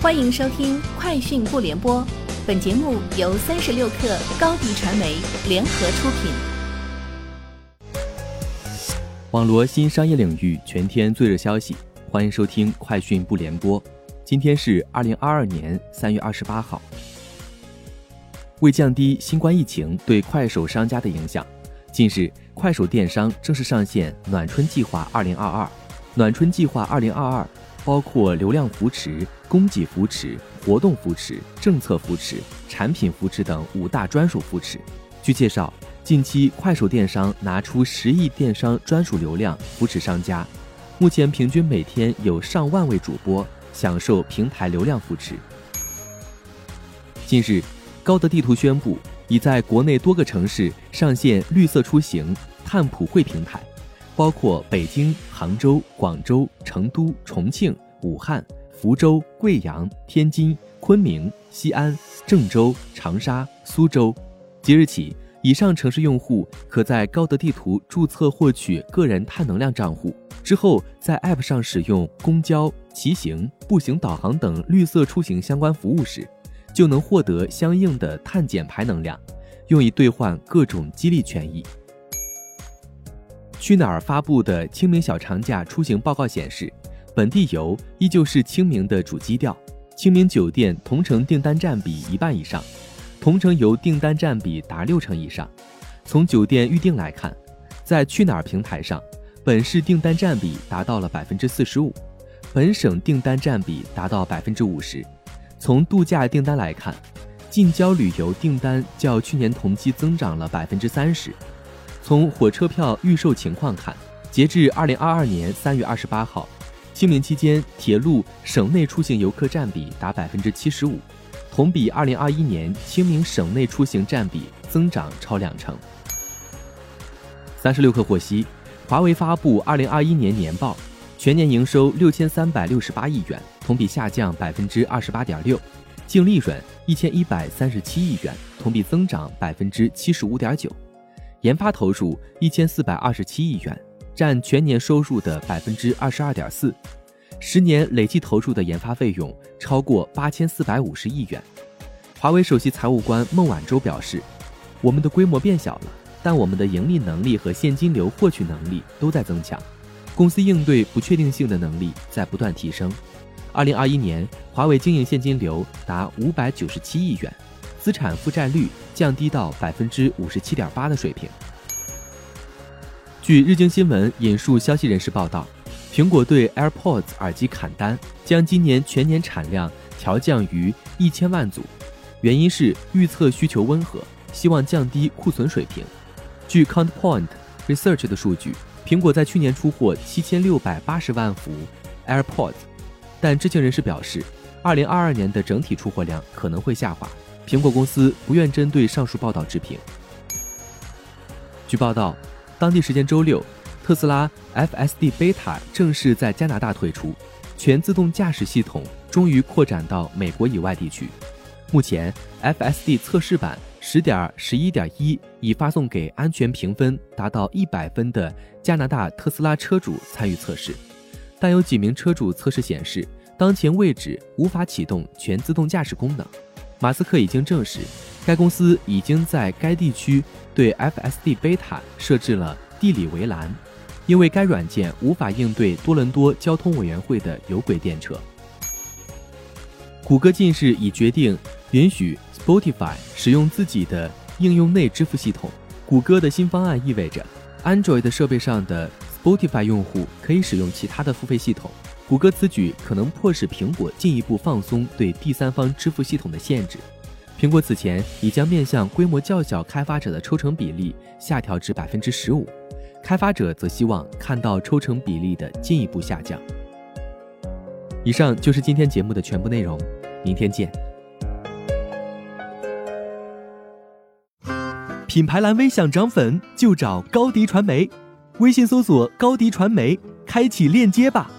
欢迎收听《快讯不联播》，本节目由三十六克高低传媒联合出品。网罗新商业领域全天最热消息，欢迎收听《快讯不联播》。今天是二零二二年三月二十八号。为降低新冠疫情对快手商家的影响，近日快手电商正式上线“暖春计划二零二二”。暖春计划二零二二包括流量扶持。供给扶持、活动扶持、政策扶持、产品扶持等五大专属扶持。据介绍，近期快手电商拿出十亿电商专属流量扶持商家，目前平均每天有上万位主播享受平台流量扶持。近日，高德地图宣布已在国内多个城市上线绿色出行碳普惠平台，包括北京、杭州、广州、成都、重庆、武汉。福州、贵阳、天津、昆明、西安、郑州、长沙、苏州，即日起，以上城市用户可在高德地图注册获取个人碳能量账户，之后在 App 上使用公交、骑行、步行导航等绿色出行相关服务时，就能获得相应的碳减排能量，用以兑换各种激励权益。去哪儿发布的清明小长假出行报告显示。本地游依旧是清明的主基调，清明酒店同城订单占比一半以上，同城游订单占比达六成以上。从酒店预订来看，在去哪儿平台上，本市订单占比达到了百分之四十五，本省订单占比达到百分之五十。从度假订单来看，近郊旅游订单较去年同期增长了百分之三十。从火车票预售情况看，截至二零二二年三月二十八号。清明期间，铁路省内出行游客占比达百分之七十五，同比二零二一年清明省内出行占比增长超两成。三十六氪获悉，华为发布二零二一年年报，全年营收六千三百六十八亿元，同比下降百分之二十八点六，净利润一千一百三十七亿元，同比增长百分之七十五点九，研发投入一千四百二十七亿元。占全年收入的百分之二十二点四，十年累计投入的研发费用超过八千四百五十亿元。华为首席财务官孟晚舟表示：“我们的规模变小了，但我们的盈利能力和现金流获取能力都在增强，公司应对不确定性的能力在不断提升。”二零二一年，华为经营现金流达五百九十七亿元，资产负债率降低到百分之五十七点八的水平。据日经新闻引述消息人士报道，苹果对 AirPods 耳机砍单，将今年全年产量调降于一千万组，原因是预测需求温和，希望降低库存水平。据 Countpoint Research 的数据，苹果在去年出货七千六百八十万副 AirPods，但知情人士表示，二零二二年的整体出货量可能会下滑。苹果公司不愿针对上述报道置评。据报道。当地时间周六，特斯拉 FSD Beta 正式在加拿大推出，全自动驾驶系统终于扩展到美国以外地区。目前，FSD 测试版十点十一点一已发送给安全评分达到一百分的加拿大特斯拉车主参与测试，但有几名车主测试显示，当前位置无法启动全自动驾驶功能。马斯克已经证实。该公司已经在该地区对 FSD Beta 设置了地理围栏，因为该软件无法应对多伦多交通委员会的有轨电车。谷歌近日已决定允许 Spotify 使用自己的应用内支付系统。谷歌的新方案意味着，Android 设备上的 Spotify 用户可以使用其他的付费系统。谷歌此举可能迫使苹果进一步放松对第三方支付系统的限制。苹果此前已将面向规模较小开发者的抽成比例下调至百分之十五，开发者则希望看到抽成比例的进一步下降。以上就是今天节目的全部内容，明天见。品牌蓝 V 想涨粉就找高迪传媒，微信搜索高迪传媒，开启链接吧。